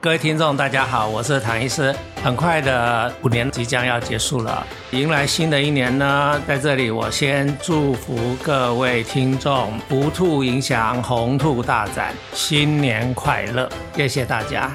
各位听众，大家好，我是唐医师。很快的五年即将要结束了，迎来新的一年呢，在这里我先祝福各位听众“福兔迎祥，鸿兔大展”，新年快乐！谢谢大家。